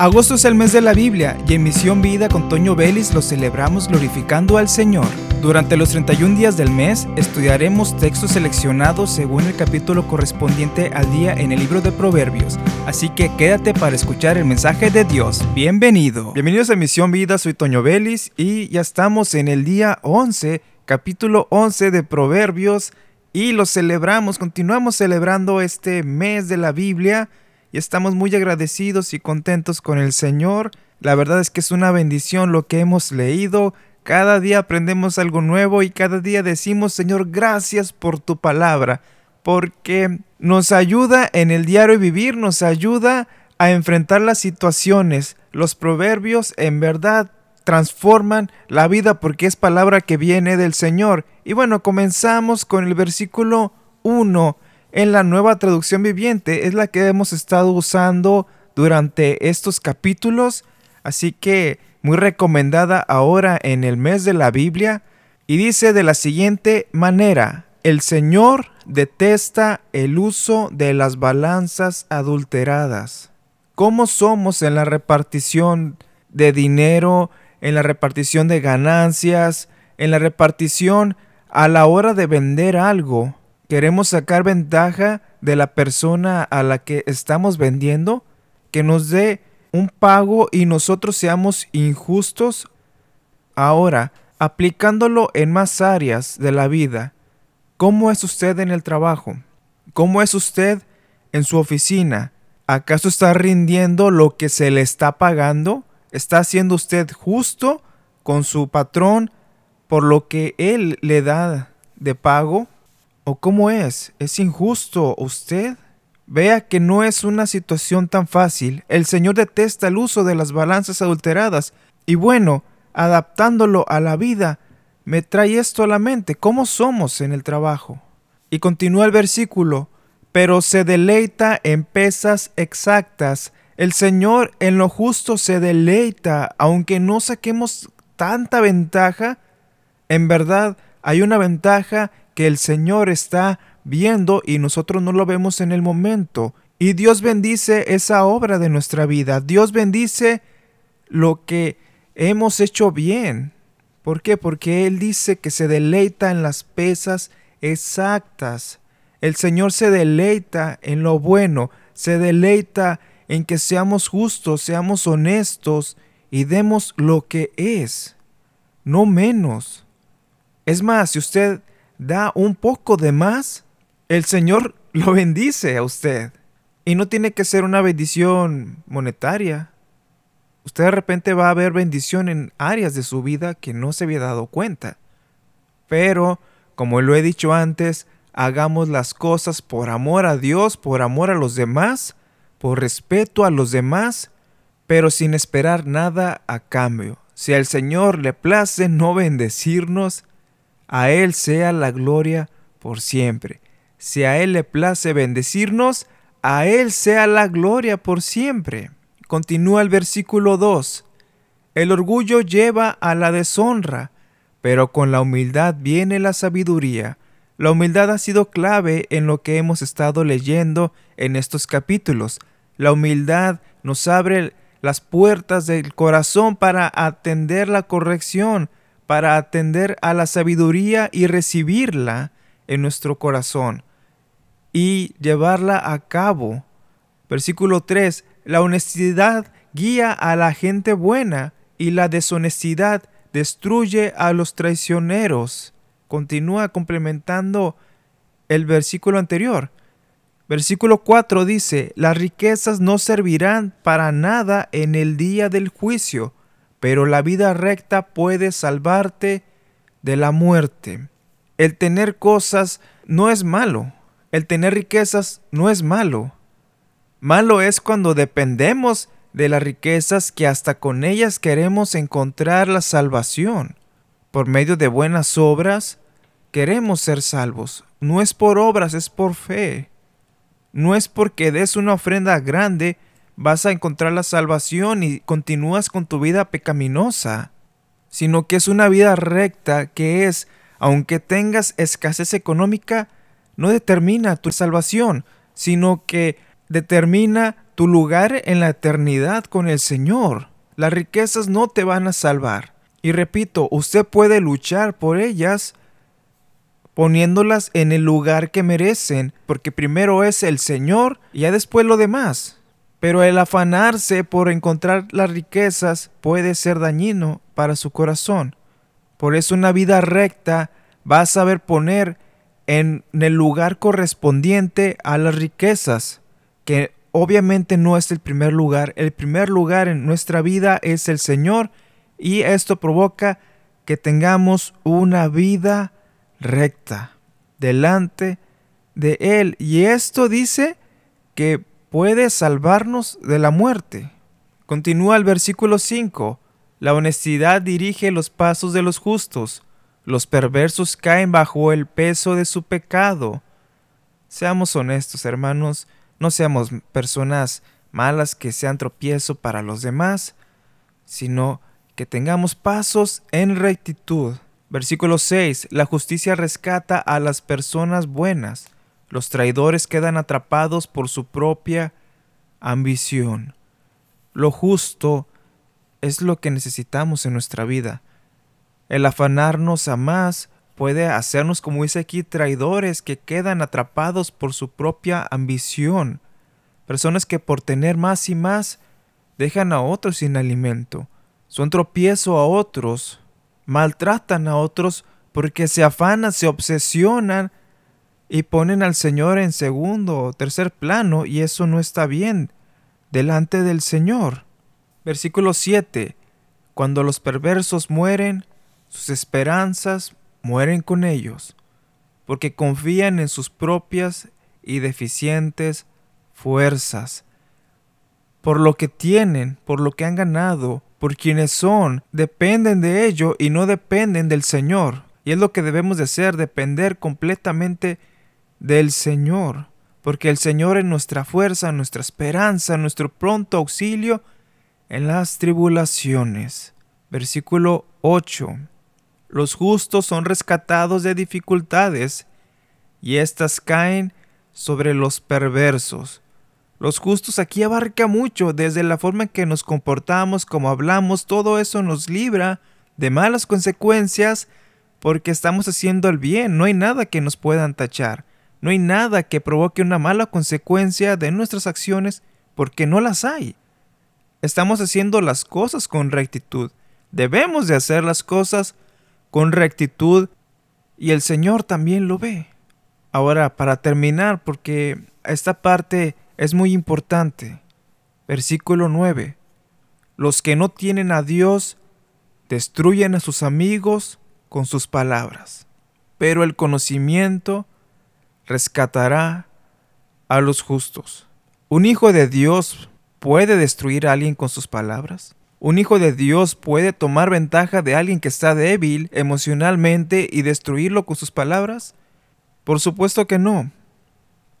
Agosto es el mes de la Biblia y en Misión Vida con Toño Vélez lo celebramos glorificando al Señor. Durante los 31 días del mes estudiaremos textos seleccionados según el capítulo correspondiente al día en el libro de Proverbios, así que quédate para escuchar el mensaje de Dios. Bienvenido. Bienvenidos a Misión Vida, soy Toño Vélez y ya estamos en el día 11, capítulo 11 de Proverbios y lo celebramos, continuamos celebrando este mes de la Biblia y estamos muy agradecidos y contentos con el Señor. La verdad es que es una bendición lo que hemos leído. Cada día aprendemos algo nuevo y cada día decimos, Señor, gracias por tu palabra, porque nos ayuda en el diario vivir, nos ayuda a enfrentar las situaciones. Los proverbios en verdad transforman la vida porque es palabra que viene del Señor. Y bueno, comenzamos con el versículo 1 en la nueva traducción viviente es la que hemos estado usando durante estos capítulos, así que muy recomendada ahora en el mes de la Biblia, y dice de la siguiente manera, el Señor detesta el uso de las balanzas adulteradas. ¿Cómo somos en la repartición de dinero, en la repartición de ganancias, en la repartición a la hora de vender algo? Queremos sacar ventaja de la persona a la que estamos vendiendo, que nos dé un pago y nosotros seamos injustos. Ahora, aplicándolo en más áreas de la vida, ¿cómo es usted en el trabajo? ¿Cómo es usted en su oficina? ¿Acaso está rindiendo lo que se le está pagando? ¿Está siendo usted justo con su patrón por lo que él le da de pago? ¿O cómo es? ¿Es injusto usted? Vea que no es una situación tan fácil. El Señor detesta el uso de las balanzas adulteradas. Y bueno, adaptándolo a la vida, me trae esto a la mente. ¿Cómo somos en el trabajo? Y continúa el versículo. Pero se deleita en pesas exactas. El Señor en lo justo se deleita, aunque no saquemos tanta ventaja. En verdad, hay una ventaja que el Señor está viendo y nosotros no lo vemos en el momento. Y Dios bendice esa obra de nuestra vida. Dios bendice lo que hemos hecho bien. ¿Por qué? Porque Él dice que se deleita en las pesas exactas. El Señor se deleita en lo bueno, se deleita en que seamos justos, seamos honestos y demos lo que es, no menos. Es más, si usted da un poco de más, el Señor lo bendice a usted. Y no tiene que ser una bendición monetaria. Usted de repente va a ver bendición en áreas de su vida que no se había dado cuenta. Pero, como lo he dicho antes, hagamos las cosas por amor a Dios, por amor a los demás, por respeto a los demás, pero sin esperar nada a cambio. Si al Señor le place no bendecirnos, a Él sea la gloria por siempre. Si a Él le place bendecirnos, a Él sea la gloria por siempre. Continúa el versículo 2. El orgullo lleva a la deshonra, pero con la humildad viene la sabiduría. La humildad ha sido clave en lo que hemos estado leyendo en estos capítulos. La humildad nos abre las puertas del corazón para atender la corrección, para atender a la sabiduría y recibirla en nuestro corazón y llevarla a cabo. Versículo 3. La honestidad guía a la gente buena y la deshonestidad destruye a los traicioneros. Continúa complementando el versículo anterior. Versículo 4 dice, las riquezas no servirán para nada en el día del juicio, pero la vida recta puede salvarte de la muerte. El tener cosas no es malo. El tener riquezas no es malo. Malo es cuando dependemos de las riquezas que hasta con ellas queremos encontrar la salvación. Por medio de buenas obras, queremos ser salvos. No es por obras, es por fe. No es porque des una ofrenda grande vas a encontrar la salvación y continúas con tu vida pecaminosa, sino que es una vida recta que es, aunque tengas escasez económica, no determina tu salvación, sino que determina tu lugar en la eternidad con el Señor. Las riquezas no te van a salvar. Y repito, usted puede luchar por ellas poniéndolas en el lugar que merecen, porque primero es el Señor y ya después lo demás. Pero el afanarse por encontrar las riquezas puede ser dañino para su corazón. Por eso una vida recta va a saber poner en el lugar correspondiente a las riquezas, que obviamente no es el primer lugar. El primer lugar en nuestra vida es el Señor y esto provoca que tengamos una vida recta delante de Él. Y esto dice que puede salvarnos de la muerte. Continúa el versículo 5. La honestidad dirige los pasos de los justos. Los perversos caen bajo el peso de su pecado. Seamos honestos, hermanos, no seamos personas malas que sean tropiezo para los demás, sino que tengamos pasos en rectitud. Versículo 6. La justicia rescata a las personas buenas. Los traidores quedan atrapados por su propia ambición. Lo justo es lo que necesitamos en nuestra vida. El afanarnos a más puede hacernos, como dice aquí, traidores que quedan atrapados por su propia ambición. Personas que por tener más y más dejan a otros sin alimento. Son tropiezo a otros maltratan a otros porque se afanan, se obsesionan y ponen al Señor en segundo o tercer plano y eso no está bien delante del Señor. Versículo 7. Cuando los perversos mueren, sus esperanzas mueren con ellos, porque confían en sus propias y deficientes fuerzas. Por lo que tienen, por lo que han ganado, por quienes son, dependen de ello y no dependen del Señor. Y es lo que debemos de hacer, depender completamente del Señor. Porque el Señor es nuestra fuerza, nuestra esperanza, nuestro pronto auxilio en las tribulaciones. Versículo 8. Los justos son rescatados de dificultades y éstas caen sobre los perversos. Los justos aquí abarca mucho, desde la forma en que nos comportamos, como hablamos, todo eso nos libra de malas consecuencias porque estamos haciendo el bien, no hay nada que nos puedan tachar, no hay nada que provoque una mala consecuencia de nuestras acciones porque no las hay. Estamos haciendo las cosas con rectitud, debemos de hacer las cosas con rectitud y el Señor también lo ve. Ahora, para terminar, porque esta parte es muy importante. Versículo 9. Los que no tienen a Dios destruyen a sus amigos con sus palabras, pero el conocimiento rescatará a los justos. ¿Un hijo de Dios puede destruir a alguien con sus palabras? ¿Un hijo de Dios puede tomar ventaja de alguien que está débil emocionalmente y destruirlo con sus palabras? Por supuesto que no.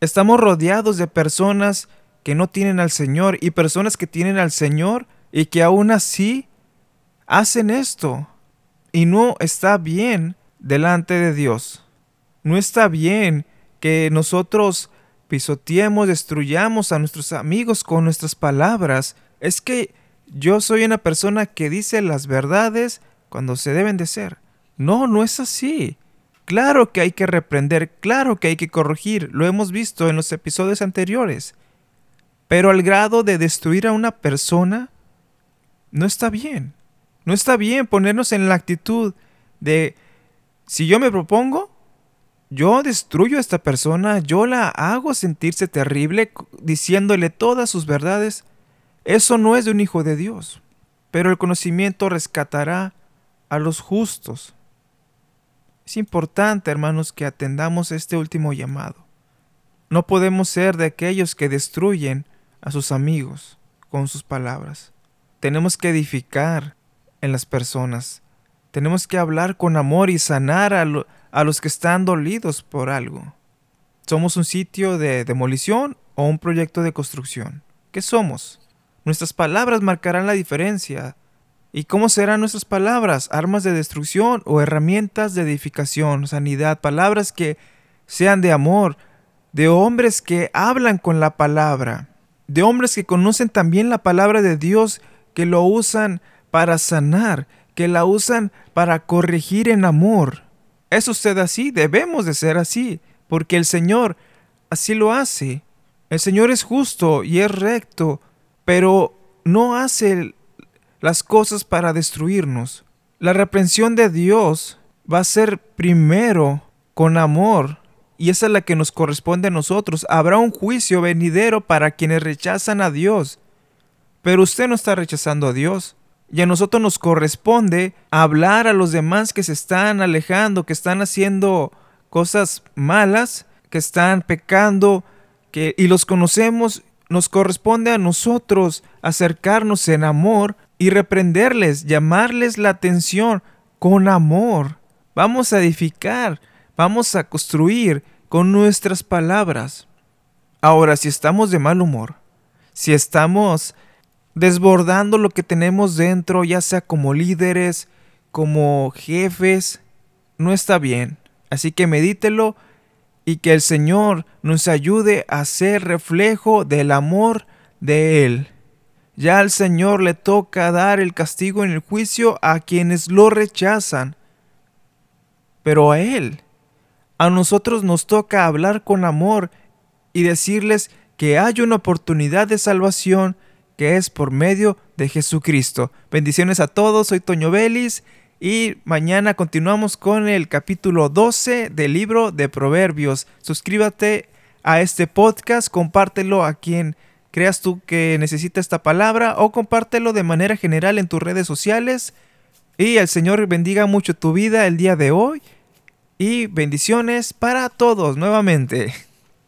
Estamos rodeados de personas que no tienen al Señor y personas que tienen al Señor y que aún así hacen esto. Y no está bien delante de Dios. No está bien que nosotros pisoteemos, destruyamos a nuestros amigos con nuestras palabras. Es que yo soy una persona que dice las verdades cuando se deben de ser. No, no es así. Claro que hay que reprender, claro que hay que corregir, lo hemos visto en los episodios anteriores. Pero al grado de destruir a una persona, no está bien. No está bien ponernos en la actitud de, si yo me propongo, yo destruyo a esta persona, yo la hago sentirse terrible diciéndole todas sus verdades. Eso no es de un hijo de Dios. Pero el conocimiento rescatará a los justos. Es importante, hermanos, que atendamos este último llamado. No podemos ser de aquellos que destruyen a sus amigos con sus palabras. Tenemos que edificar en las personas. Tenemos que hablar con amor y sanar a, a los que están dolidos por algo. ¿Somos un sitio de demolición o un proyecto de construcción? ¿Qué somos? Nuestras palabras marcarán la diferencia ¿Y cómo serán nuestras palabras? ¿Armas de destrucción o herramientas de edificación, sanidad? Palabras que sean de amor, de hombres que hablan con la palabra. de hombres que conocen también la palabra de Dios, que lo usan para sanar, que la usan para corregir en amor. ¿Es usted así? Debemos de ser así, porque el Señor así lo hace. El Señor es justo y es recto, pero no hace las cosas para destruirnos. La reprensión de Dios va a ser primero con amor, y esa es la que nos corresponde a nosotros. Habrá un juicio venidero para quienes rechazan a Dios. Pero usted no está rechazando a Dios. Y a nosotros nos corresponde hablar a los demás que se están alejando, que están haciendo cosas malas, que están pecando, que y los conocemos, nos corresponde a nosotros acercarnos en amor y reprenderles, llamarles la atención con amor. Vamos a edificar, vamos a construir con nuestras palabras. Ahora, si estamos de mal humor, si estamos desbordando lo que tenemos dentro, ya sea como líderes, como jefes, no está bien. Así que medítelo y que el Señor nos ayude a ser reflejo del amor de Él. Ya al Señor le toca dar el castigo en el juicio a quienes lo rechazan. Pero a Él, a nosotros nos toca hablar con amor y decirles que hay una oportunidad de salvación que es por medio de Jesucristo. Bendiciones a todos, soy Toño Vélez y mañana continuamos con el capítulo 12 del libro de Proverbios. Suscríbete a este podcast, compártelo a quien creas tú que necesita esta palabra o compártelo de manera general en tus redes sociales. Y el Señor bendiga mucho tu vida el día de hoy. Y bendiciones para todos nuevamente.